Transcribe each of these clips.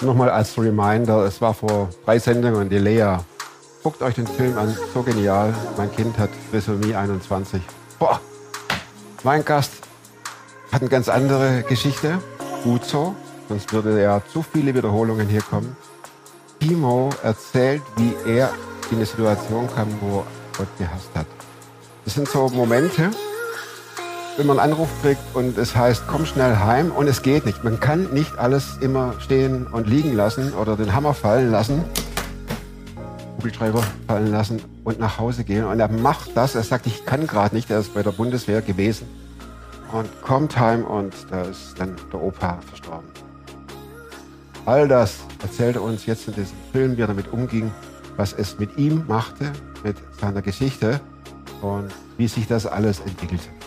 Nochmal als Reminder, es war vor drei Sendungen die Lea. Guckt euch den Film an, so genial. Mein Kind hat Trisomie 21. Boah. Mein Gast hat eine ganz andere Geschichte. Gut so, sonst würde ja zu viele Wiederholungen hier kommen. Timo erzählt, wie er in eine Situation kam, wo er Gott gehasst hat. Das sind so Momente, wenn man einen Anruf kriegt und es heißt, komm schnell heim und es geht nicht. Man kann nicht alles immer stehen und liegen lassen oder den Hammer fallen lassen, Kugelschreiber fallen lassen und nach Hause gehen. Und er macht das, er sagt, ich kann gerade nicht, er ist bei der Bundeswehr gewesen und kommt heim und da ist dann der Opa verstorben. All das erzählt er uns jetzt in diesem Film, wie er damit umging, was es mit ihm machte, mit seiner Geschichte und wie sich das alles entwickelte.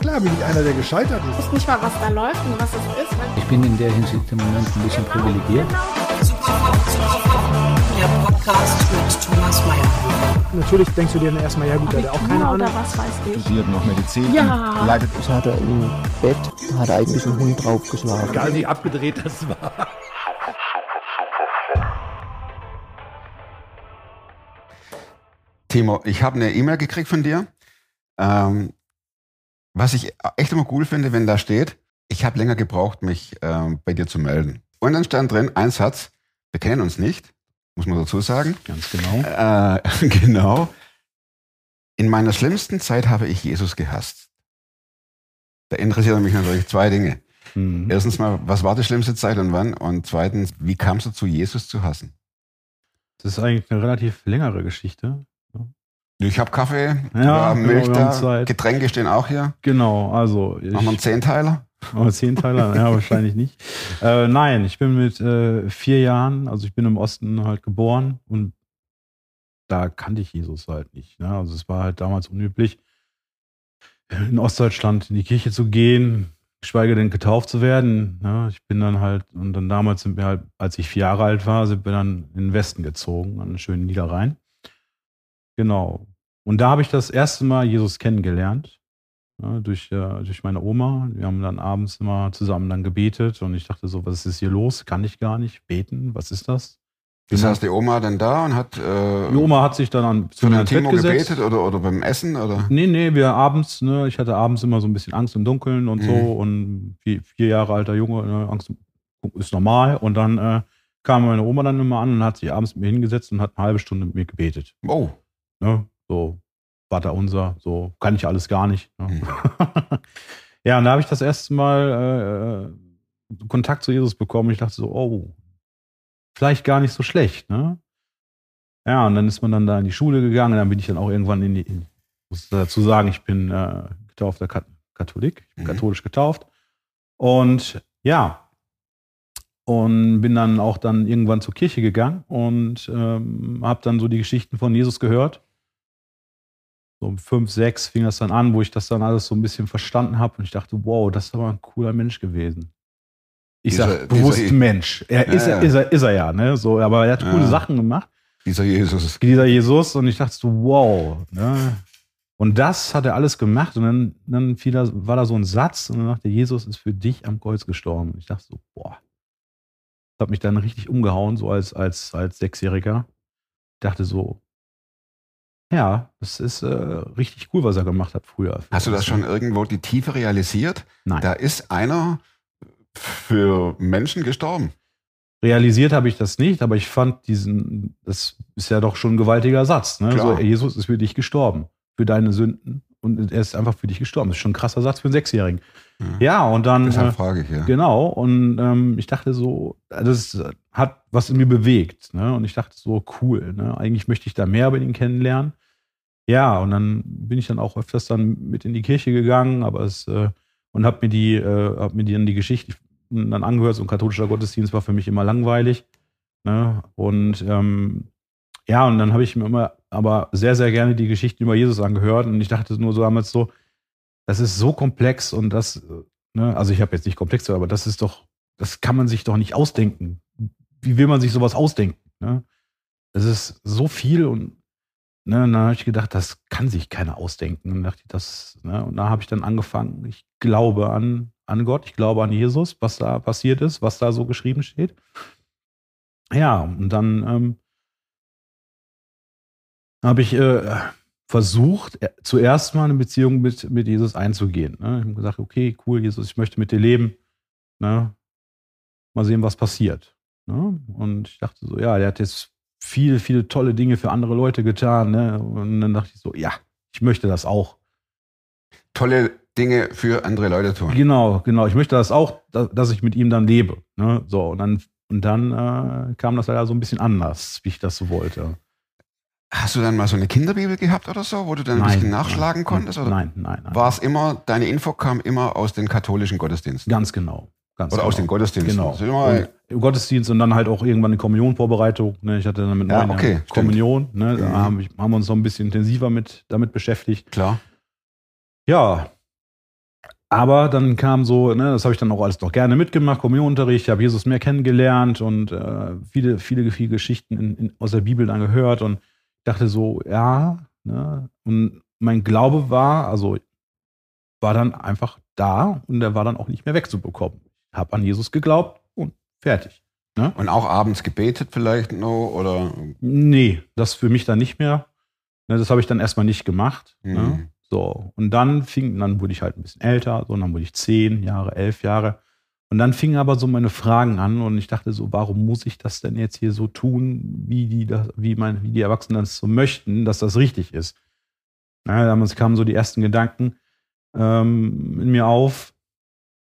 Klar bin ich einer, der gescheitert ist. Ich weiß nicht mal, was da läuft und was es ist. Ich bin in der Hinsicht im Moment ein bisschen privilegiert. Der Podcast mit Thomas Mayer. Natürlich denkst du dir dann erstmal, ja gut, der hat auch keine oder Ahnung. was weiß ich. studiert noch Medizin. Ja. Leidet Ich hatte im Bett, hat eigentlich ein Hund draufgeschlagen. Egal wie abgedreht das war. Timo, ich habe eine E-Mail gekriegt von dir. Ähm, was ich echt immer cool finde, wenn da steht, ich habe länger gebraucht, mich ähm, bei dir zu melden. Und dann stand drin ein Satz, wir kennen uns nicht, muss man dazu sagen. Ganz genau. Äh, genau. In meiner schlimmsten Zeit habe ich Jesus gehasst. Da interessieren mich natürlich zwei Dinge. Mhm. Erstens mal, was war die schlimmste Zeit und wann? Und zweitens, wie kamst du zu Jesus zu hassen? Das ist eigentlich eine relativ längere Geschichte. Ich habe Kaffee, Ja, genau, Milch haben da. Getränke stehen auch hier. Genau, also ich, Machen wir einen Zehnteiler? Aber Zehnteiler? ja, wahrscheinlich nicht. Äh, nein, ich bin mit äh, vier Jahren, also ich bin im Osten halt geboren und da kannte ich Jesus halt nicht. Ne? Also es war halt damals unüblich, in Ostdeutschland in die Kirche zu gehen, geschweige denn getauft zu werden. Ne? Ich bin dann halt, und dann damals sind wir halt, als ich vier Jahre alt war, sind wir dann in den Westen gezogen, an den schönen Niederrhein. Genau. Und da habe ich das erste Mal Jesus kennengelernt ja, durch, äh, durch meine Oma. Wir haben dann abends immer zusammen dann gebetet und ich dachte so, was ist hier los? Kann ich gar nicht beten? Was ist das? Das Genau. heißt, die Oma dann da und hat äh, Die Oma hat sich dann an, zu Bett Timo gesetzt. gebetet oder, oder beim Essen? Oder? Nee, nee, wir abends, ne, ich hatte abends immer so ein bisschen Angst im Dunkeln und so Mhm. und vier, vier Jahre alter Junge, ne, Angst ist normal und dann äh, kam meine Oma dann immer an und hat sich abends mit mir hingesetzt und hat eine halbe Stunde mit mir gebetet. Oh, Ne? So, Vater unser, so kann ich alles gar nicht. Ne? Mhm. ja, und da habe ich das erste Mal äh, Kontakt zu Jesus bekommen. Ich dachte so, oh, vielleicht gar nicht so schlecht, ne? Ja, und dann ist man dann da in die Schule gegangen, dann bin ich dann auch irgendwann in die, in, muss dazu sagen, ich bin äh, getaufter Kat Katholik, ich bin Mhm. katholisch getauft. Und ja, und bin dann auch dann irgendwann zur Kirche gegangen und ähm, habe dann so die Geschichten von Jesus gehört. So um fünf, sechs fing das dann an, wo ich das dann alles so ein bisschen verstanden habe und ich dachte, wow, das ist aber ein cooler Mensch gewesen. Ich Dieser- sag bewusst dieser- Mensch. Er Ja, ist, er, ja. ist, er, ist er ja, ne? So, aber er hat coole Ja. Sachen gemacht dieser Jesus. dieser Jesus und ich dachte so, wow. Ne? Und das hat er alles gemacht und dann, dann fiel da, war da so ein Satz und dann dachte Jesus ist für dich am Kreuz gestorben. Und ich dachte so, boah. Das hat mich dann richtig umgehauen, so als, als, als Sechsjähriger. Ich dachte so, ja, das ist äh, richtig cool, was er gemacht hat früher. Hast du das schon irgendwo die Tiefe realisiert? Nein. Da ist einer für Menschen gestorben. Realisiert habe ich das nicht, aber ich fand diesen, das ist ja doch schon ein gewaltiger Satz. Ne? So, Jesus ist für dich gestorben, für deine Sünden und er ist einfach für dich gestorben. Das ist schon ein krasser Satz für einen Sechsjährigen. Ja, und dann. Deshalb Äh, frage ich ja. Genau, und ähm, ich dachte so, das hat was in mir bewegt. Ne? Und ich dachte so, cool, ne? eigentlich möchte ich da mehr über ihn kennenlernen. Ja, und dann bin ich dann auch öfters dann mit in die Kirche gegangen, aber es äh, und habe mir die, äh, hab mir die dann die Geschichte dann angehört. So ein katholischer Gottesdienst war für mich immer langweilig. Ne? Und ähm, ja, und dann habe ich mir immer aber sehr, sehr gerne die Geschichten über Jesus angehört. Und ich dachte nur so damals so, das ist so komplex und das, äh, ne, also ich habe jetzt nicht komplex, aber das ist doch, das kann man sich doch nicht ausdenken. Wie will man sich sowas ausdenken? Ne? Das ist so viel und ne, dann habe ich gedacht, das kann sich keiner ausdenken. Und dachte ich, das, ne, und da habe ich dann angefangen, ich glaube an an Gott, ich glaube an Jesus, was da passiert ist, was da so geschrieben steht. Ja, und dann ähm, habe ich äh, versucht, äh, zuerst mal eine Beziehung mit, mit Jesus einzugehen. Ne? Ich habe gesagt, okay, cool, Jesus, ich möchte mit dir leben. Ne? Mal sehen, was passiert. Ne? Und ich dachte so, ja, der hat jetzt viele, viele tolle Dinge für andere Leute getan. Ne? Und dann dachte ich so, ja, ich möchte das auch. Tolle Dinge für andere Leute tun. Genau, genau. Ich möchte das auch, da- dass ich mit ihm dann lebe. Ne? So, und dann, und dann äh, kam das leider so ein bisschen anders, wie ich das so wollte. Hast du dann mal so eine Kinderbibel gehabt oder so, wo du dann ein bisschen nachschlagen nein, konntest? Oder Nein, nein, nein. war es immer, deine Info kam immer aus den katholischen Gottesdiensten? Ganz genau. Ganz Oder genau. aus den Gottesdiensten? Genau. Und Im Gottesdienst und dann halt auch irgendwann eine Kommunionvorbereitung. Ne? Ich hatte dann mit Ja, okay. Kommunion. Ne? Da Mhm. haben, wir- haben wir uns noch ein bisschen intensiver mit, damit beschäftigt. Klar. Ja. Aber dann kam so, ne, das habe ich dann auch alles noch gerne mitgemacht, Kommunionunterricht, ich habe Jesus mehr kennengelernt und äh, viele, viele, viele Geschichten in, in, aus der Bibel dann gehört und dachte so, ja, ne, und mein Glaube war, also war dann einfach da und der war dann auch nicht mehr wegzubekommen. Ich habe an Jesus geglaubt und fertig. Und auch abends gebetet vielleicht noch oder Nee, das für mich dann nicht mehr. Ne, das habe ich dann erstmal nicht gemacht. Ne? Mhm. So, und dann fing, dann wurde ich halt ein bisschen älter, so, und dann wurde ich zehn Jahre, elf Jahre. Und dann fingen aber so meine Fragen an und ich dachte so, warum muss ich das denn jetzt hier so tun, wie die, das, wie, mein, wie die Erwachsenen das so möchten, dass das richtig ist? Na, damals kamen so die ersten Gedanken ähm, in mir auf,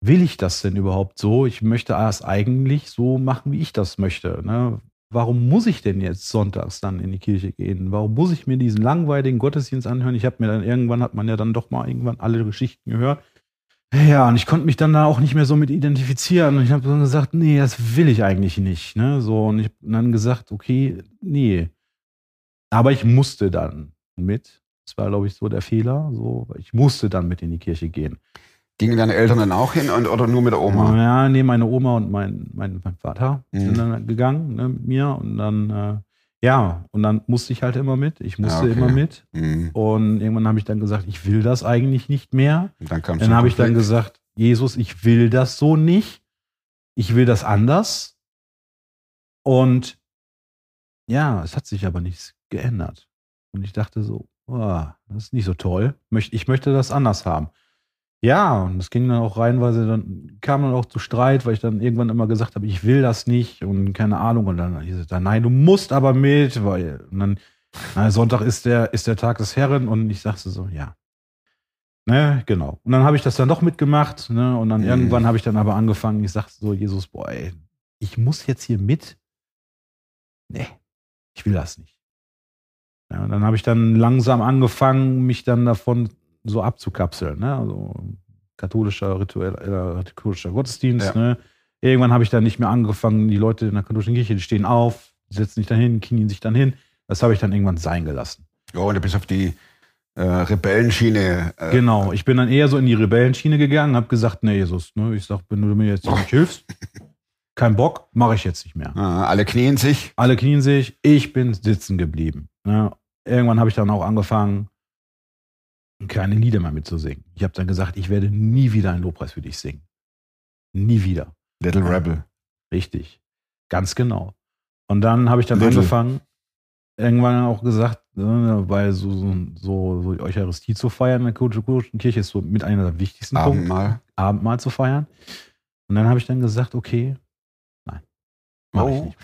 will ich das denn überhaupt so? Ich möchte es eigentlich so machen, wie ich das möchte. Ne? Warum muss ich denn jetzt sonntags dann in die Kirche gehen? Warum muss ich mir diesen langweiligen Gottesdienst anhören? Ich habe mir dann irgendwann, hat man ja dann doch mal irgendwann alle Geschichten gehört. Ja, und ich konnte mich dann da auch nicht mehr so mit identifizieren. Und ich habe dann gesagt, nee, das will ich eigentlich nicht. Ne? So, und ich habe dann gesagt, okay, nee. Aber ich musste dann mit. Das war, glaube ich, so der Fehler. So, ich musste dann mit in die Kirche gehen. gingen deine Eltern dann auch hin und, oder nur mit der Oma? Ja, nee, meine Oma und mein, mein, mein Vater Mhm. sind dann gegangen ne, mit mir. Und dann, äh, ja, und dann musste ich halt immer mit. Ich musste Ja, okay. immer mit. Mhm. Und irgendwann habe ich dann gesagt, ich will das eigentlich nicht mehr. Und dann kam Dann habe ich dann gesagt, Jesus, ich will das so nicht. Ich will das anders. Und ja, es hat sich aber nichts geändert. Und ich dachte so, oh, das ist nicht so toll. Ich möchte das anders haben. Ja, und es ging dann auch reinweise, dann kam dann auch zu Streit, weil ich dann irgendwann immer gesagt habe, ich will das nicht und keine Ahnung. Und dann hieß es dann, nein, du musst aber mit, weil und dann, na, Sonntag ist der, ist der Tag des Herren und ich sagte so, ja. Ne, genau. Und dann habe ich das dann doch mitgemacht, ne, und dann Mhm. irgendwann habe ich dann aber angefangen, ich sagte so, Jesus, boah, ey, ich muss jetzt hier mit. Nee, ich will das nicht. Ja, und dann habe ich dann langsam angefangen, mich dann davon so abzukapseln. Ne? Also katholischer Rituell, äh, katholischer Gottesdienst. Ja. Ne? Irgendwann habe ich dann nicht mehr angefangen, die Leute in der katholischen Kirche, die stehen auf, setzen sich dann hin, knien sich dann hin. Das habe ich dann irgendwann sein gelassen. Ja, und du bist auf die äh, Rebellenschiene. Äh, Genau, ich bin dann eher so in die Rebellenschiene gegangen, habe gesagt, nee, Jesus, ne? ich sag, wenn du mir jetzt nicht hilfst, kein Bock, mache ich jetzt nicht mehr. äh, alle knien sich. Alle knien sich, ich bin sitzen geblieben. Ne? Irgendwann habe ich dann auch angefangen, keine Lieder mehr mitzusingen. Ich habe dann gesagt, ich werde nie wieder einen Lobpreis für dich singen. Nie wieder. Little Rebel. Richtig. Ganz genau. Und dann habe ich dann Little. angefangen, irgendwann auch gesagt, ne, weil so, so, so, die Eucharistie zu feiern in der katholischen Kirche ist so mit einer der wichtigsten Punkte. Abendmahl. Abendmahl zu feiern. Und dann habe ich dann gesagt, okay, nein, mache ich Oh, nicht.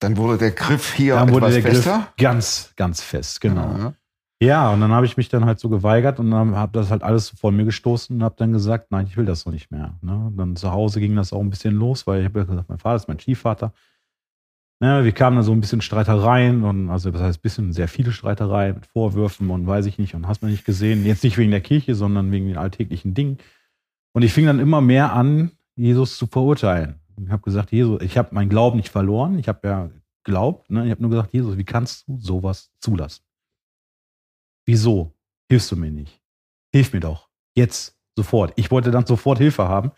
Dann wurde der Griff hier Dann wurde etwas der Griff fester. ganz, ganz fest, genau. Ja. Ja, und dann habe ich mich dann halt so geweigert und dann habe das halt alles vor mir gestoßen und habe dann gesagt, nein, ich will das so nicht mehr. Ne? Dann zu Hause ging das auch ein bisschen los, weil ich habe gesagt, mein Vater ist mein Stiefvater. Ne, wir kamen da so ein bisschen Streitereien und also das heißt ein bisschen sehr viele Streitereien mit Vorwürfen und weiß ich nicht und hast man nicht gesehen. Jetzt nicht wegen der Kirche, sondern wegen den alltäglichen Dingen. Und ich fing dann immer mehr an, Jesus zu verurteilen. Ich habe gesagt, Jesus, ich habe meinen Glauben nicht verloren. Ich habe ja geglaubt. Ne? Ich habe nur gesagt, Jesus, wie kannst du sowas zulassen? Wieso hilfst du mir nicht? Hilf mir doch. Jetzt, sofort. Ich wollte dann sofort Hilfe haben.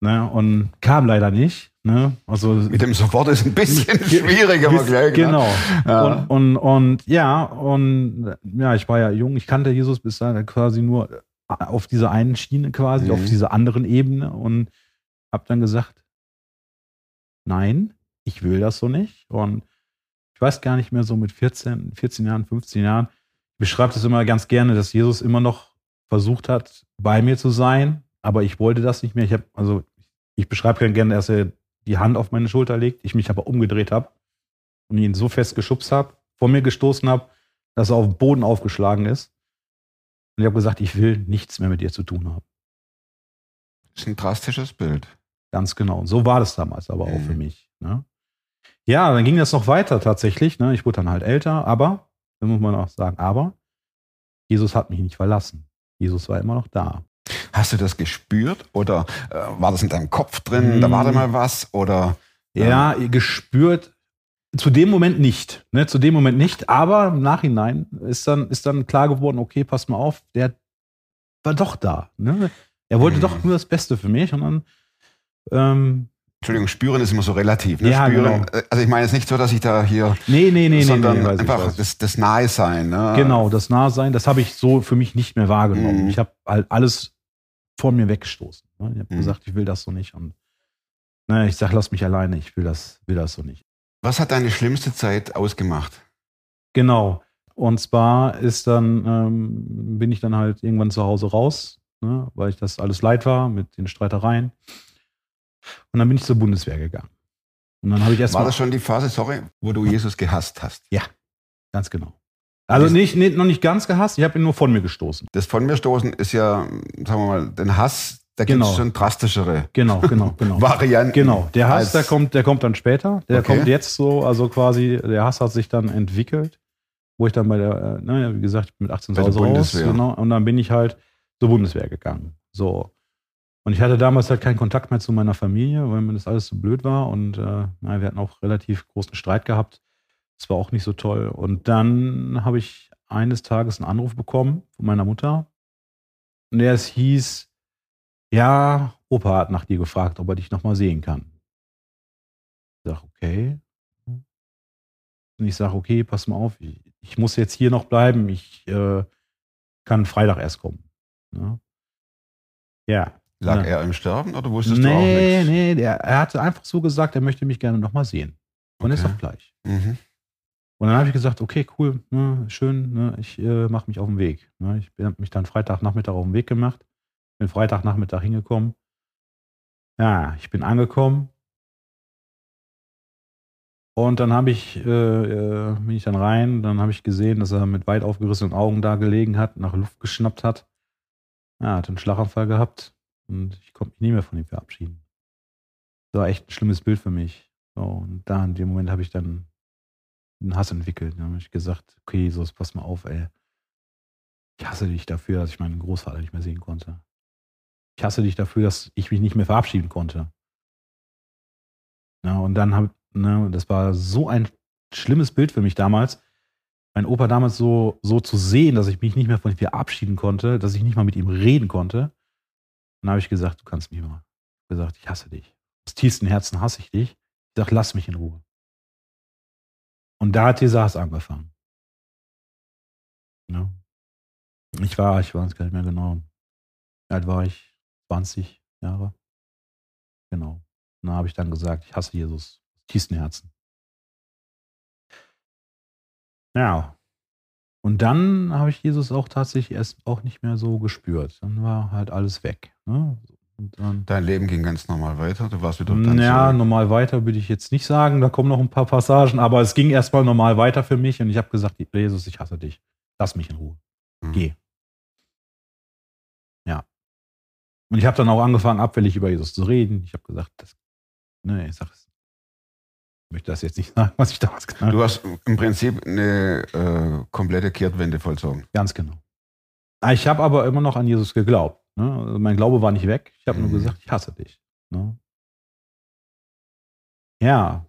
Ne? Und kam leider nicht. Ne? Also, Mit dem Sofort ist ein bisschen schwieriger. aber gleich, ne? Genau. Ja. Und, und, und ja, und ja, ich war ja jung, ich kannte Jesus bis dahin quasi nur auf dieser einen Schiene quasi, Mhm. auf dieser anderen Ebene und habe dann gesagt, nein, ich will das so nicht. Und ich weiß gar nicht mehr, so mit 14, 14 Jahren, 15 Jahren, ich beschreibe das immer ganz gerne, dass Jesus immer noch versucht hat, bei mir zu sein, aber ich wollte das nicht mehr. Ich habe, also ich beschreibe ganz gerne, dass er die Hand auf meine Schulter legt, ich mich aber umgedreht habe und ihn so fest geschubst habe, vor mir gestoßen habe, dass er auf den Boden aufgeschlagen ist. Und ich habe gesagt, ich will nichts mehr mit dir zu tun haben. Das ist ein drastisches Bild. Ganz genau. Und so war das damals aber auch Mhm. für mich. Ne? Ja, dann ging das noch weiter tatsächlich. Ne? Ich wurde dann halt älter, aber, da muss man auch sagen, aber Jesus hat mich nicht verlassen. Jesus war immer noch da. Hast du das gespürt oder äh, war das in deinem Kopf drin? Da war da Mhm. mal was oder Ja, gespürt. Zu dem Moment nicht. Ne? Zu dem Moment nicht. Aber im Nachhinein ist dann, ist dann klar geworden, okay, pass mal auf, der war doch da. Ne? Er wollte Mhm. doch nur das Beste für mich. Und dann, ähm, Entschuldigung, spüren ist immer so relativ. Ne? Ja, spüren, genau. äh, Also ich meine jetzt nicht so, dass ich da hier, nee, nee, nee, nee, sondern nee, ich, einfach ich. das, das Nahe-Sein. Ne? Genau, das Nahsein, das habe ich so für mich nicht mehr wahrgenommen. Mhm. Ich habe halt alles von mir weggestoßen. Ne? Ich habe Mhm. gesagt, ich will das so nicht. Und ne, ich sage, lass mich alleine, ich will das, will das so nicht. Was hat deine schlimmste Zeit ausgemacht? Genau. Und zwar ist dann, ähm, bin ich dann halt irgendwann zu Hause raus, ne, weil ich das alles leid war mit den Streitereien. Und dann bin ich zur Bundeswehr gegangen. Und dann habe ich War erstmal. das schon die Phase, sorry, wo du Jesus gehasst hast? Ganz genau. Also nicht, nicht, noch nicht ganz gehasst, ich habe ihn nur von mir gestoßen. Das von mir stoßen ist ja, sagen wir mal, den Hass, da gibt es Genau. schon drastischere Genau, genau, genau. Varianten. Genau, der Hass, der kommt, der kommt dann später. Der Okay. kommt jetzt so, also quasi, der Hass hat sich dann entwickelt, wo ich dann bei der, äh, naja, wie gesagt, mit 18 Bei der raus, Bundeswehr. genau, und dann bin ich halt zur Bundeswehr gegangen. So. Und ich hatte damals halt keinen Kontakt mehr zu meiner Familie, weil mir das alles so blöd war und äh, naja, wir hatten auch relativ großen Streit gehabt. Das war auch nicht so toll. Und dann habe ich eines Tages einen Anruf bekommen von meiner Mutter. Und der es hieß, ja, Opa hat nach dir gefragt, ob er dich nochmal sehen kann. Ich sage, okay. Und ich sage, okay, pass mal auf, ich, ich muss jetzt hier noch bleiben, ich äh, kann Freitag erst kommen. Ja. ja. Lag Ja. er im Sterben oder wusstest du auch Nee, nichts? nee, der, er hatte einfach so gesagt, er möchte mich gerne nochmal sehen. Und ist Okay. doch gleich. Mhm. Und dann habe ich gesagt, okay, cool, ne, schön, ne, ich äh, mache mich auf den Weg. Ne. Ich habe mich dann Freitagnachmittag auf den Weg gemacht, bin Freitagnachmittag hingekommen. Ja, ich bin angekommen. Und dann habe ich, äh, äh, bin ich dann rein, dann habe ich gesehen, dass er mit weit aufgerissenen Augen da gelegen hat, nach Luft geschnappt hat. Ja, hat einen Schlaganfall gehabt und ich konnte mich nie mehr von ihm verabschieden. Das war echt ein schlimmes Bild für mich. So, und da in dem Moment habe ich dann einen Hass entwickelt. Dann habe ich gesagt, okay, Jesus, pass mal auf, ey. Ich hasse dich dafür, dass ich meinen Großvater nicht mehr sehen konnte. Ich hasse dich dafür, dass ich mich nicht mehr verabschieden konnte. Ja, und dann habe, ne, das war so ein schlimmes Bild für mich damals, mein Opa damals so, so zu sehen, dass ich mich nicht mehr von ihm verabschieden konnte, dass ich nicht mal mit ihm reden konnte. Dann habe ich gesagt, du kannst mich mal. Ich habe gesagt, ich hasse dich. Aus tiefstem Herzen hasse ich dich. Ich sage, lass mich in Ruhe. Und da hat dieser Hass angefangen. Ja. Ich war, ich weiß gar nicht mehr genau. Wie alt war ich? 20 Jahre. Genau. Und da habe ich dann gesagt, ich hasse Jesus. Aus tiefstem Herzen. Ja. Und dann habe ich Jesus auch tatsächlich erst auch nicht mehr so gespürt. Dann war halt alles weg. Ne? Dein Leben ging ganz normal weiter. Du warst wieder dann ja, zurück. normal weiter würde ich jetzt nicht sagen. Da kommen noch ein paar Passagen, aber es ging erstmal normal weiter für mich und ich habe gesagt, Jesus, ich hasse dich. Lass mich in Ruhe. Mhm. Geh. Ja. Und ich habe dann auch angefangen, abfällig über Jesus zu reden. Ich habe gesagt, das, ne, ich sag, ich möchte das jetzt nicht sagen, was ich damals gesagt habe. Du hast im Prinzip eine äh, komplette Kehrtwende vollzogen. Ganz genau. Ah, Ich habe aber immer noch an Jesus geglaubt. Ne? Also mein Glaube war nicht weg. Ich habe nur Mhm. gesagt, ich hasse dich. Ne? Ja.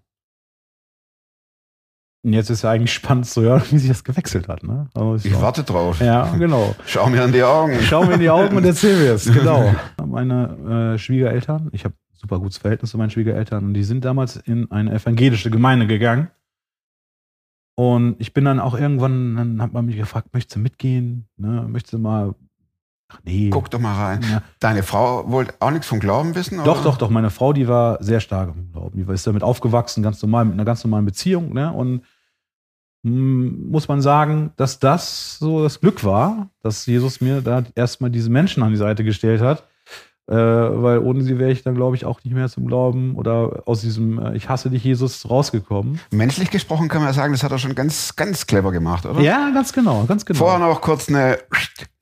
Und jetzt ist ja eigentlich spannend zu hören, wie sich das gewechselt hat. Ne? Also Ich auch- warte drauf. Ja, genau. Schau mir in die Augen. Schau mir in die Augen und erzähl mir es. Genau. Meine äh, Schwiegereltern, ich habe super gutes Verhältnis zu meinen Schwiegereltern und die sind damals in eine evangelische Gemeinde gegangen. Und ich bin dann auch irgendwann, dann hat man mich gefragt, möchtest du mitgehen? Ne? Möchtest du mal Ach nee. Guck doch mal rein. Ja. Deine Frau wollte auch nichts vom Glauben wissen? Doch, oder? doch, doch. Meine Frau, die war sehr stark im Glauben. Die war- ist damit aufgewachsen, ganz normal, mit einer ganz normalen Beziehung. Ne? Und mm, muss man sagen, dass das so das Glück war, dass Jesus mir da erstmal diese Menschen an die Seite gestellt hat. Äh, weil ohne sie wäre ich dann, glaube ich, auch nicht mehr zum Glauben oder aus diesem äh, Ich hasse dich, Jesus rausgekommen. Menschlich gesprochen kann man ja sagen, das hat er schon ganz, ganz clever gemacht, oder? Ja, ganz genau, ganz genau. Vorher noch kurz eine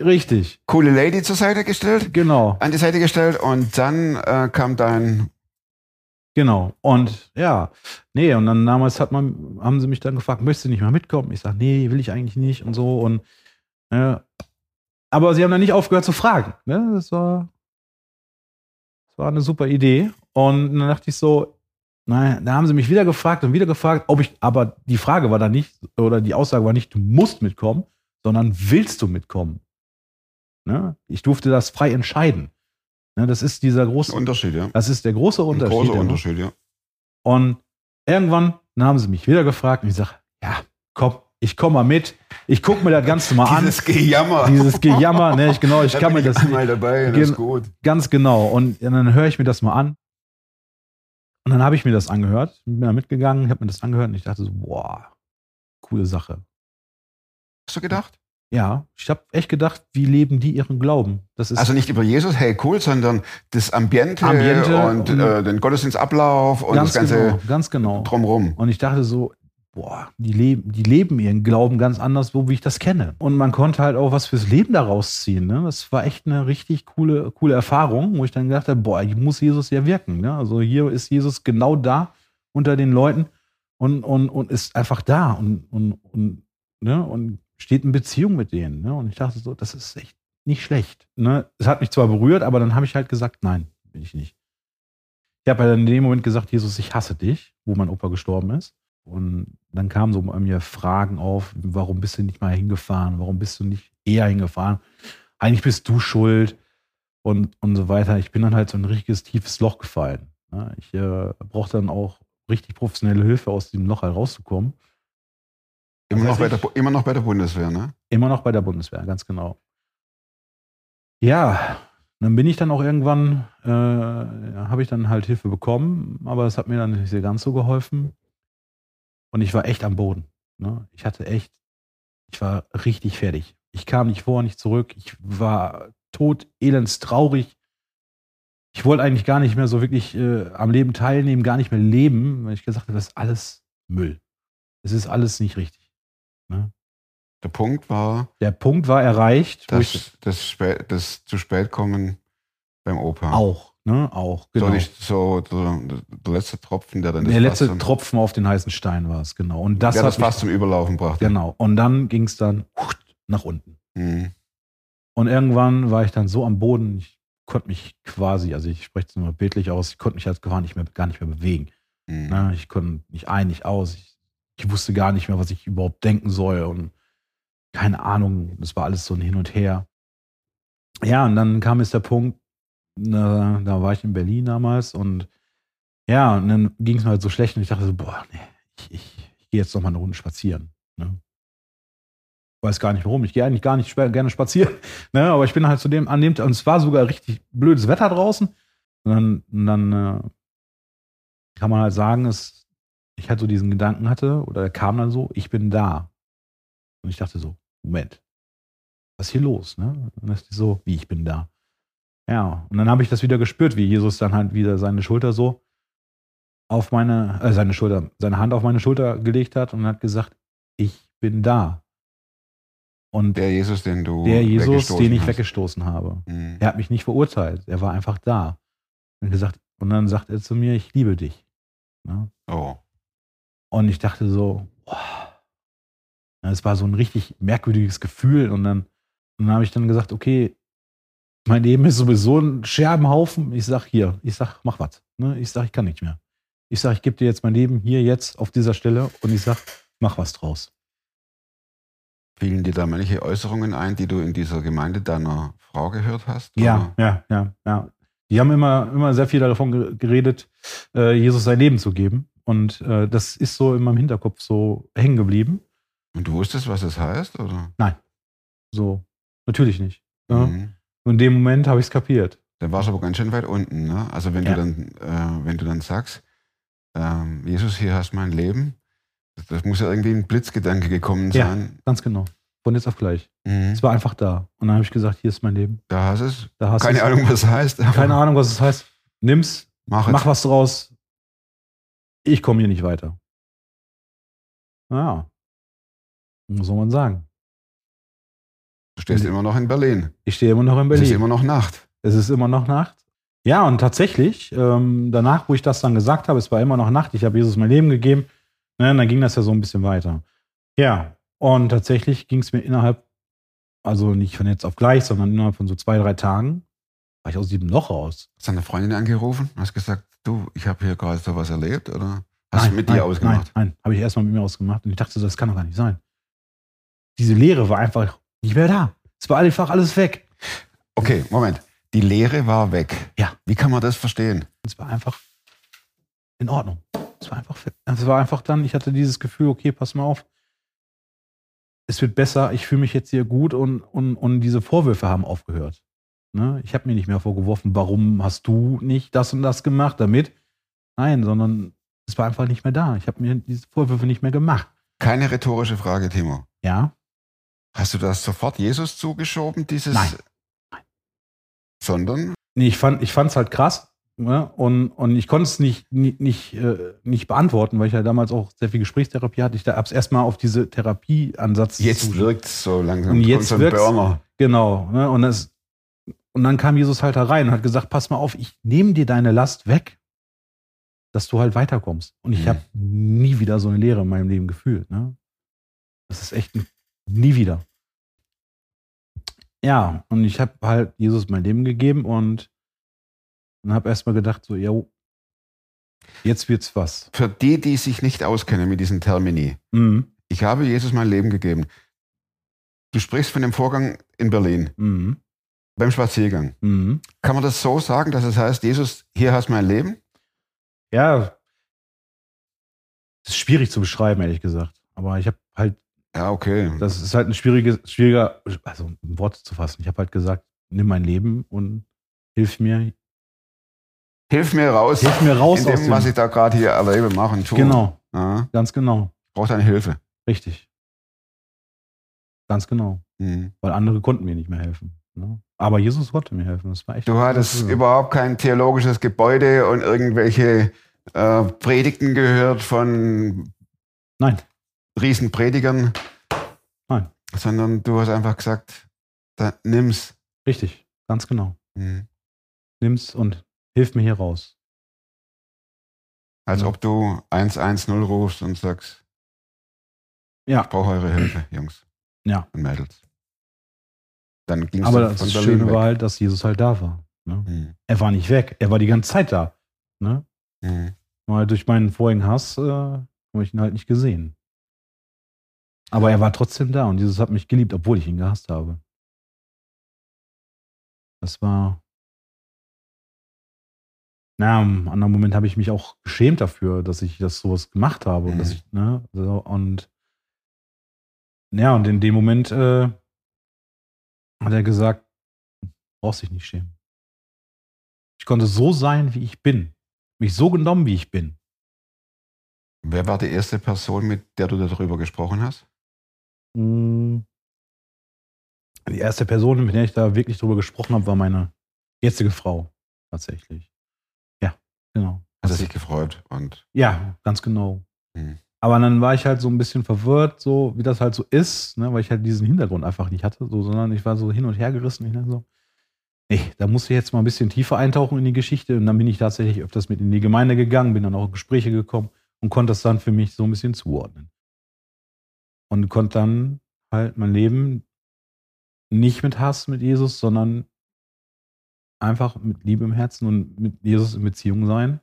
Richtig, coole Lady zur Seite gestellt, genau. an die Seite gestellt und dann äh, kam dein Genau. Und ja, nee, und dann damals hat man, haben sie mich dann gefragt, möchtest du nicht mal mitkommen? Ich sage, nee, will ich eigentlich nicht und so. Und äh, aber sie haben dann nicht aufgehört zu fragen. Ne? Das war, das war eine super Idee. Und dann dachte ich so, naja, da haben sie mich wieder gefragt und wieder gefragt, ob ich, aber die Frage war dann nicht, oder die Aussage war nicht, du musst mitkommen, sondern willst du mitkommen? Ne? Ich durfte das frei entscheiden. Ne? Das ist dieser große, Unterschied, ja. das ist der große Ein Unterschied. großer ja. Unterschied, ja. Und irgendwann haben sie mich wieder gefragt und ich sage, ja, komm, ich komme mal mit. Ich gucke mir das Ganze mal an. Dieses Gejammer. Dieses Gejammer, ne, ich genau, ich Da kann mir das einmal dabei, das ist gut. ganz genau. Und dann höre ich mir das mal an. Und dann habe ich mir das angehört, bin da mitgegangen, habe mir das angehört und ich dachte so, boah, coole Sache. Hast du gedacht? Ja, ich habe echt gedacht, wie leben die ihren Glauben? Das ist Also nicht über Jesus, hey cool, sondern das Ambiente, Ambiente und, und- äh, den Gottesdienstablauf und ganz das ganze genau, ganz genau. drumrum. Und ich dachte so, boah, die leben, die leben ihren Glauben ganz anders, so wie ich das kenne. Und man konnte halt auch was fürs Leben daraus ziehen. Ne? Das war echt eine richtig coole, coole Erfahrung, wo ich dann gedacht habe, boah, hier muss Jesus ja wirken. Ne? Also hier ist Jesus genau da unter den Leuten und, und, und ist einfach da und, und, und, ne? und steht in Beziehung mit denen. Ne? Und ich dachte so, das ist echt nicht schlecht. Ne? Es hat mich zwar berührt, aber dann habe ich halt gesagt, nein, will ich nicht. Ich habe halt in dem Moment gesagt, Jesus, ich hasse dich, wo mein Opa gestorben ist. Und dann kamen so bei mir Fragen auf, warum bist du nicht mal hingefahren? Warum bist du nicht eher hingefahren? Eigentlich bist du schuld und, und so weiter. Ich bin dann halt so ein richtiges tiefes Loch gefallen. Ja, ich äh, brauchte dann auch richtig professionelle Hilfe, aus diesem Loch halt rauszukommen. Immer noch, der, ich- Bu- immer noch bei der Bundeswehr, ne? Immer noch bei der Bundeswehr, ganz genau. Ja, dann bin ich dann auch irgendwann, äh, habe ich dann halt Hilfe bekommen, aber das hat mir dann nicht so ganz so geholfen. Und ich war echt am Boden. Ne? Ich hatte echt, ich war richtig fertig. Ich kam nicht vor, nicht zurück. Ich war tot, elends traurig. Ich wollte eigentlich gar nicht mehr so wirklich äh, am Leben teilnehmen, gar nicht mehr leben, weil ich gesagt habe, das ist alles Müll. Es ist alles nicht richtig. Ne? Der Punkt war, Der Punkt war erreicht, das, spä das zu spät kommen beim Opa. auch, ne, auch, genau. So, nicht so der, der letzte Tropfen, der dann der das letzte Fass zum, Tropfen auf den heißen Stein war es, genau. Und das der hat das mich, fast zum Überlaufen brachte. genau. Und dann ging es dann nach unten. Mhm. Und irgendwann war ich dann so am Boden, ich konnte mich quasi, also ich spreche es nur bildlich aus, ich konnte mich halt gar nicht mehr, gar nicht mehr bewegen. Mhm. Ne? Ich konnte nicht ein, nicht aus. Ich, ich wusste gar nicht mehr, was ich überhaupt denken soll. Und keine Ahnung, das war alles so ein Hin und Her. Ja, und dann kam jetzt der Punkt, na, da war ich in Berlin damals und ja, und dann ging es mir halt so schlecht und ich dachte so, boah, nee, ich, ich, ich gehe jetzt noch mal eine Runde spazieren. Ne? Weiß gar nicht warum. Ich gehe eigentlich gar nicht gerne spazieren. Ne? Aber ich bin halt zu dem, an dem, und es war sogar richtig blödes Wetter draußen. Und dann, und dann äh, kann man halt sagen, dass ich halt so diesen Gedanken hatte, oder er kam dann so, ich bin da. Und ich dachte so, Moment, was ist hier los? Ne? Und dann ist die so, wie ich bin da. Ja, und dann habe ich das wieder gespürt, wie Jesus dann halt wieder seine Schulter so auf meine, äh, seine Schulter, seine Hand auf meine Schulter gelegt hat und hat gesagt, ich bin da. Und Der Jesus, den du der Jesus, den ich hast. weggestoßen habe. Mhm. Er hat mich nicht verurteilt. Er war einfach da. Und, gesagt, und dann sagt er zu mir, ich liebe dich. Ne? Oh. Und ich dachte so. Ja, Es war so ein richtig merkwürdiges Gefühl. Und dann, und dann habe ich dann gesagt, okay, mein Leben ist sowieso ein Scherbenhaufen. Ich sag hier, ich sag, mach was. Ne? Ich sag, ich kann nicht mehr. Ich sag, ich gebe dir jetzt mein Leben hier, jetzt, auf dieser Stelle. Und ich sag, mach was draus. Fielen dir da manche Äußerungen ein, die du in dieser Gemeinde deiner Frau gehört hast? Ja, ja, ja, ja. Die haben immer, immer sehr viel davon ge- geredet, äh, Jesus sein Leben zu geben. Und äh, das ist so in meinem Hinterkopf so hängen geblieben. Und du wusstest, was das heißt? Oder? So, natürlich nicht. Ja. Mhm. Und in dem Moment habe ich es kapiert. Da warst du aber ganz schön weit unten. Ne? Also wenn Ja. du dann, äh, wenn du dann sagst, ähm, Jesus, hier hast du mein Leben, das, das muss ja irgendwie ein Blitzgedanke gekommen Ja. sein. Ganz genau. Von jetzt auf gleich. Mhm. Es war einfach da. Und dann habe ich gesagt, hier ist mein Leben. Da hast du es. Da hast Keine du's. Ahnung, was das heißt. Keine Ahnung, was es heißt. Nimm's, Mach, es. mach was draus. Ich komme hier nicht weiter. Ja. Was soll man sagen? Du stehst immer noch in Berlin. Ich stehe immer noch in Es Berlin. ist immer noch Nacht. Es ist immer noch Nacht. Ja, und tatsächlich, ähm, danach, wo ich das dann gesagt habe, es war immer noch Nacht, ich habe Jesus mein Leben gegeben, ne, dann ging das ja so ein bisschen weiter. Ja, und tatsächlich ging es mir innerhalb, also nicht von jetzt auf gleich, sondern innerhalb von so zwei, drei Tagen, war ich aus diesem Loch raus. Hast du deine Freundin angerufen? Hast gesagt, du, ich habe hier gerade sowas erlebt? Oder hast du mit nein, dir ausgemacht? Nein, nein, habe ich erstmal mit mir ausgemacht und ich dachte, das kann doch gar nicht sein. Diese Leere war einfach nicht mehr da. Es war einfach alles weg. Okay, Moment. Die Lehre war weg. Ja. Wie kann man das verstehen? Es war einfach in Ordnung. Es war einfach, es war einfach dann, ich hatte dieses Gefühl, okay, pass mal auf. Es wird besser, ich fühle mich jetzt hier gut und, und, und diese Vorwürfe haben aufgehört. Ne? Ich habe mir nicht mehr vorgeworfen, warum hast du nicht das und das gemacht damit? Nein, sondern es war einfach nicht mehr da. Ich habe mir diese Vorwürfe nicht mehr gemacht. Keine rhetorische Frage, Timo. Ja, Hast du das sofort Jesus zugeschoben, dieses? Nein. Nein. Sondern? Nee, ich fand ich halt krass. Ne? Und, und ich konnte es nicht, nicht, nicht, äh, nicht beantworten, weil ich ja damals auch sehr viel Gesprächstherapie hatte. Ich da hab's erstmal auf diese Therapieansatz. Jetzt wirkt es so langsam. Und jetzt Burner. Genau. Ne? Und, das, und dann kam Jesus halt herein und hat gesagt: Pass mal auf, ich nehme dir deine Last weg, dass du halt weiterkommst. Und ich Mhm. habe nie wieder so eine Lehre in meinem Leben gefühlt. Ne? Das ist echt ein, nie wieder. Ja, und ich habe halt Jesus mein Leben gegeben und, und habe erstmal gedacht: So, ja, jetzt wird's was. Für die, die sich nicht auskennen mit diesen Termini, Mhm. ich habe Jesus mein Leben gegeben. Du sprichst von dem Vorgang in Berlin, Mhm. beim Spaziergang. Mhm. Kann man das so sagen, dass es heißt, Jesus, hier hast mein Leben? Ja, das ist schwierig zu beschreiben, ehrlich gesagt. Aber ich habe halt Ja, okay. Das ist halt ein schwieriges, schwieriger, also in Worte zu fassen. Ich habe halt gesagt, nimm mein Leben und hilf mir, Hilf mir raus, hilf mir raus in aus dem, dem. was ich da gerade hier erlebe, machen, tue. genau, Ja, ganz genau, ich brauche deine Hilfe. richtig, ganz genau, Mhm. weil andere konnten mir nicht mehr helfen. Ne? Aber Jesus konnte mir helfen. Das war echt. Du hattest Ja. überhaupt kein theologisches Gebäude und irgendwelche äh, Predigten gehört von Nein, Riesenpredigern. Nein. Sondern du hast einfach gesagt, da, nimm's. richtig, ganz genau. Mhm. Nimm's und hilf mir hier raus. Als Ja. ob du 110 rufst und sagst, Ja, ich brauche eure Hilfe, Jungs Ja. und Mädels. Dann gingst aber das Schöne war halt, dass Jesus halt da war. Ne? Mhm. Er war nicht weg, er war die ganze Zeit da. Ne? Mhm. Weil durch meinen vorigen Hass äh, habe ich ihn halt nicht gesehen. Aber er war trotzdem da und Jesus hat mich geliebt, obwohl ich ihn gehasst habe. Das war. Na, im anderen Moment habe ich mich auch geschämt dafür, dass ich das sowas gemacht habe. Und, dass Mhm. ich, ne, so, und ja, und in dem Moment äh, hat er gesagt, brauchst dich nicht schämen. Ich konnte so sein, wie ich bin. Mich so genommen, wie ich bin. Wer war die erste Person, mit der du darüber gesprochen hast? Mm. Die erste Person, mit der ich da wirklich drüber gesprochen habe, war meine jetzige Frau. Tatsächlich. Ja, genau. Hat er sich gefreut und Ja, ganz genau. Mhm. Aber dann war ich halt so ein bisschen verwirrt, so wie das halt so ist, ne, weil ich halt diesen Hintergrund einfach nicht hatte, so, sondern ich war so hin und her gerissen. Ich dachte so, nee, da muss ich jetzt mal ein bisschen tiefer eintauchen in die Geschichte. Und dann bin ich tatsächlich öfters mit in die Gemeinde gegangen, bin dann auch in Gespräche gekommen und konnte das dann für mich so ein bisschen zuordnen. Und konnte dann halt mein Leben nicht mit Hass mit Jesus, sondern einfach mit Liebe im Herzen und mit Jesus in Beziehung sein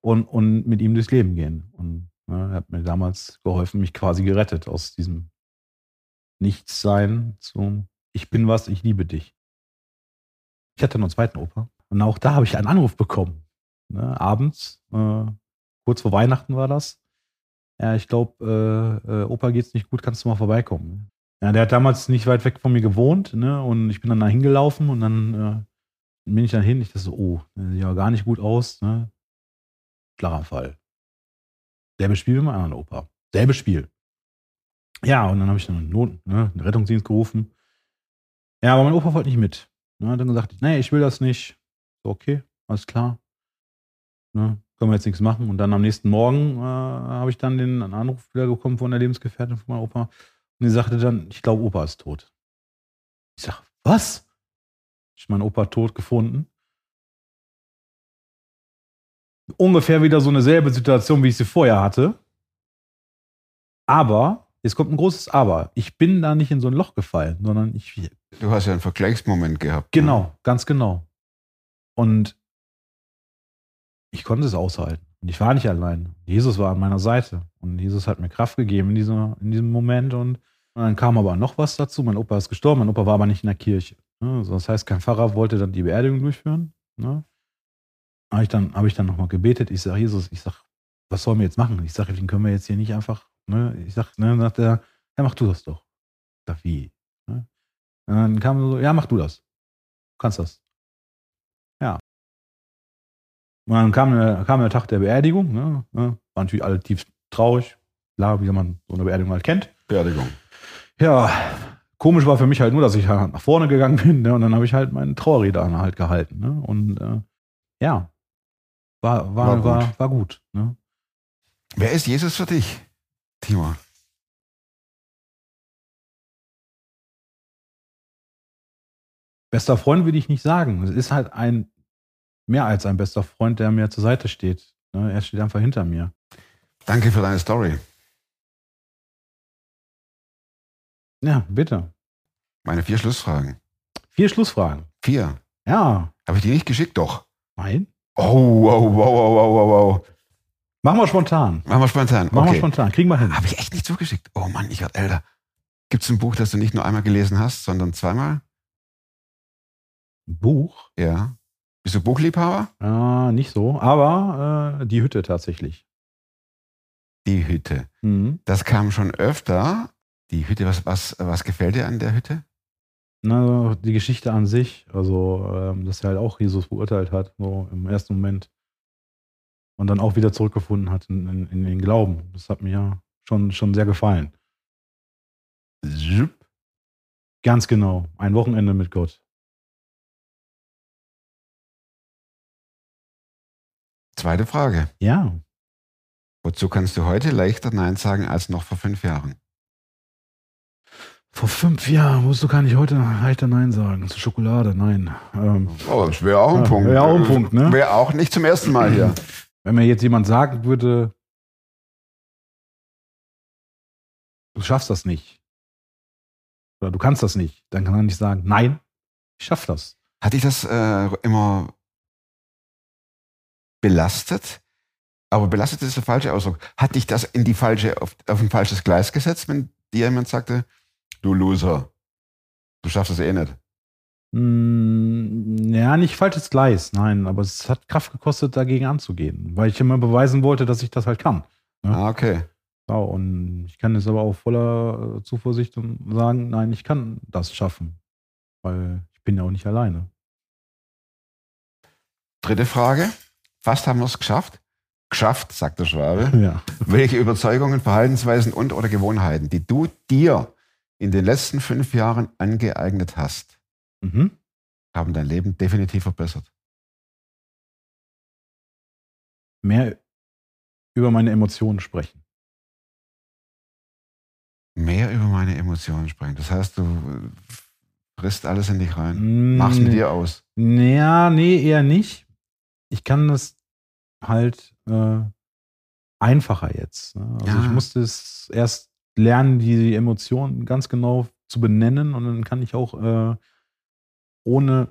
und, und mit ihm durchs Leben gehen. Und ne, er hat mir damals geholfen, mich quasi gerettet aus diesem Nichtssein zum Ich bin was, ich liebe dich. Ich hatte noch einen zweiten Opa und auch da habe ich einen Anruf bekommen. Ne, abends, äh, kurz vor Weihnachten war das. Ja, ich glaube, äh, äh, Opa geht's nicht gut, kannst du mal vorbeikommen. Ja, der hat damals nicht weit weg von mir gewohnt, ne? Und ich bin dann da hingelaufen und dann äh, bin ich dann hin. Ich dachte so, oh, der sieht ja gar nicht gut aus, ne? Klarer Fall. Selbes Spiel wie mein anderen Opa. Selbes Spiel. Ja, und dann habe ich dann einen, Not, ne, einen Rettungsdienst gerufen. Ja, aber mein Opa wollte nicht mit. Ne, hat dann gesagt, nee, ich will das nicht. So, okay, alles klar. Ne, können wir jetzt nichts machen. Und dann am nächsten Morgen äh, habe ich dann den Anruf wieder bekommen von der Lebensgefährtin von meinem Opa. Und die sagte dann, ich glaube, Opa ist tot. Ich sag, was? Ich meinen Opa tot gefunden. Ungefähr wieder so eine selbe Situation, wie ich sie vorher hatte. Aber, jetzt kommt ein großes Aber. Ich bin da nicht in so ein Loch gefallen, sondern ich. Du hast ja einen Vergleichsmoment gehabt. Genau, ganz genau. Und ich konnte es aushalten. Und ich war nicht allein. Jesus war an meiner Seite. Und Jesus hat mir Kraft gegeben in, dieser, in diesem Moment. Und, und dann kam aber noch was dazu. Mein Opa ist gestorben. Mein Opa war aber nicht in der Kirche. Also das heißt, kein Pfarrer wollte dann die Beerdigung durchführen. Ne? Habe ich dann, hab dann nochmal gebetet. Ich sage, Jesus, ich sage, was sollen wir jetzt machen? Ich sage, den können wir jetzt hier nicht einfach. Ne? Ich sage, ne, dann sagt er, ja, mach du das doch. Ich sag, wie? Ne? Dann kam so, ja, mach du das. Du kannst das. Und dann kam der, kam der Tag der Beerdigung. Ne? Ne? Waren natürlich alle tief traurig. Klar, wie man so eine Beerdigung halt kennt. Beerdigung. Ja, komisch war für mich halt nur, dass ich halt nach vorne gegangen bin ne? und dann habe ich halt meinen Trauerrede halt gehalten. Ne? Und äh, ja, war, war, War war, gut. war gut. ne? Wer ist Jesus für dich, Timo? Bester Freund will ich nicht sagen. Es ist halt ein, mehr als ein bester Freund, der mir zur Seite steht. Ne? Er steht einfach hinter mir. Danke für deine Story. Ja, bitte. Meine vier Schlussfragen. Vier Schlussfragen. Vier. Ja, Habe ich die nicht geschickt? Doch. nein. Oh, wow, wow, wow, wow, wow, wow. Machen wir spontan. Machen wir spontan. Machen wir Okay. spontan. Kriegen wir hin. Habe ich echt nicht zugeschickt. Oh Mann, ich werde älter. Gibt es ein Buch, das du nicht nur einmal gelesen hast, sondern zweimal? Buch? Ja. Bist du Buchliebhaber? Ja, nicht so. Aber äh, die Hütte tatsächlich. Die Hütte. Mhm. Das kam schon öfter. Die Hütte, was, was, was gefällt dir an der Hütte? Na, die Geschichte an sich, also ähm, dass er halt auch Jesus beurteilt hat, so im ersten Moment. Und dann auch wieder zurückgefunden hat in, in, in den Glauben. Das hat mir schon, schon sehr gefallen. Zup. Ganz genau. Ein Wochenende mit Gott. Zweite Frage. Ja. Wozu kannst du heute leichter Nein sagen als noch vor fünf Jahren? Vor fünf Jahren du gar nicht heute leichter Nein sagen. Zu Schokolade, nein. Ähm, Oh, das wäre auch ein Ja, Punkt. wäre auch ein Punkt, ne? Wäre auch nicht zum ersten Mal hier. wenn mir jetzt jemand sagen würde, du schaffst das nicht. Oder du kannst das nicht, dann kann er nicht sagen, nein, ich schaff das. Hat dich das äh, immer belastet? Aber belastet ist der falsche Ausdruck. Hat dich das in die falsche, auf, auf ein falsches Gleis gesetzt, wenn dir jemand sagte, du Loser, du schaffst das eh nicht? Mm, Ja, nicht falsches Gleis, nein, aber es hat Kraft gekostet, dagegen anzugehen, weil ich immer beweisen wollte, dass ich das halt kann. Ja. Ah, okay. Ja, und ich kann jetzt aber auch voller äh, Zuversicht sagen, nein, ich kann das schaffen, weil ich bin ja auch nicht alleine. Dritte Frage. Fast haben wir es geschafft. Geschafft, sagt der Schwabe. Ja. Welche Überzeugungen, Verhaltensweisen und oder Gewohnheiten, die du dir in den letzten fünf Jahren angeeignet hast, Mhm. haben dein Leben definitiv verbessert? Mehr über meine Emotionen sprechen. Mehr über meine Emotionen sprechen. Das heißt, du äh, frisst alles in dich rein. Mach's mit dir aus. Ja, nee, eher nicht. Ich kann das halt äh, einfacher jetzt. Ne? Also Ja. ich musste es erst lernen, die Emotionen ganz genau zu benennen und dann kann ich auch äh, ohne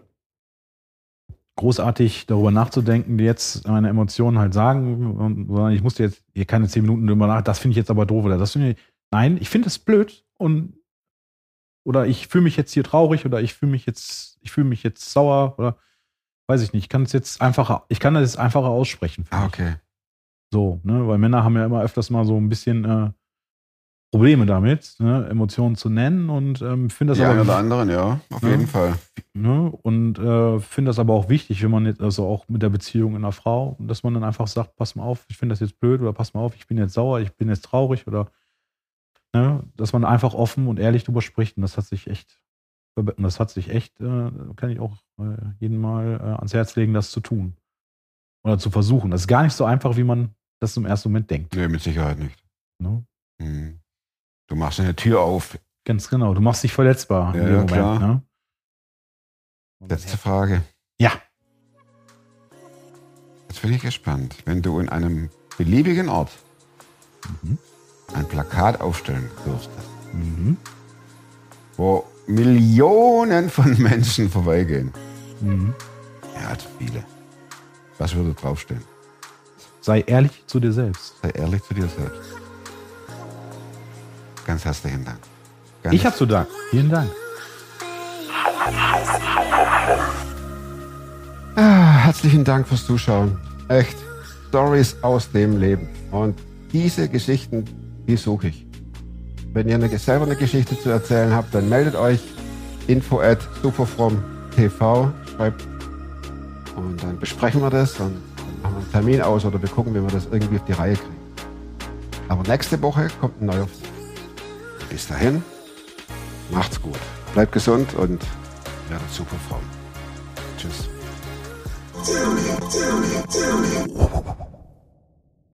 großartig darüber nachzudenken, jetzt meine Emotionen halt sagen, sondern ich musste jetzt hier keine zehn Minuten drüber nach, das finde ich jetzt aber doof oder das finde ich, nein, ich finde das blöd und oder ich fühle mich jetzt hier traurig oder ich fühle mich jetzt, ich fühle mich jetzt sauer oder weiß ich nicht, ich kann es jetzt einfacher, ich kann das jetzt einfacher aussprechen. Ah, okay. So, ne, weil Männer haben ja immer öfters mal so ein bisschen äh, Probleme damit, ne, Emotionen zu nennen und ähm, finde das einen aber oder anderen, ja, auf Ja. jeden Fall. Ne? Und äh, finde das aber auch wichtig, wenn man jetzt, also auch mit der Beziehung in einer Frau, dass man dann einfach sagt, pass mal auf, ich finde das jetzt blöd oder pass mal auf, ich bin jetzt sauer, ich bin jetzt traurig oder ne? dass man einfach offen und ehrlich drüber spricht. Und das hat sich echt, und das hat sich echt, äh, kann ich auch äh, jeden Mal äh, ans Herz legen, das zu tun. Oder zu versuchen. Das ist gar nicht so einfach, wie man das im ersten Moment denkt. Nee, mit Sicherheit nicht. Ne? Hm. Du machst eine Tür auf. Ganz genau. Du machst dich verletzbar Ja, in dem ja, Moment. klar. Ne? Letzte Frage. Ja. Jetzt bin ich gespannt. Wenn du in einem beliebigen Ort Mhm. ein Plakat aufstellen dürftest, Mhm. wo Millionen von Menschen vorbeigehen, Mhm. ja, also viele, was würde draufstehen? Sei ehrlich zu dir selbst. Sei ehrlich zu dir selbst. Ganz herzlichen Dank. Ganz Ich habe zu danken. Vielen Dank. Ah, herzlichen Dank fürs Zuschauen. Echt. Stories aus dem Leben. Und diese Geschichten, die suche ich. Wenn ihr eine, selber eine Geschichte zu erzählen habt, dann meldet euch. Info at superfromtv. Schreibt. Und dann besprechen wir das und dann machen wir einen Termin aus oder wir gucken, wie wir das irgendwie auf die Reihe kriegen. Aber nächste Woche kommt ein neuer. Bis dahin, macht's gut. Bleibt gesund und werdet super Frauen. Tschüss.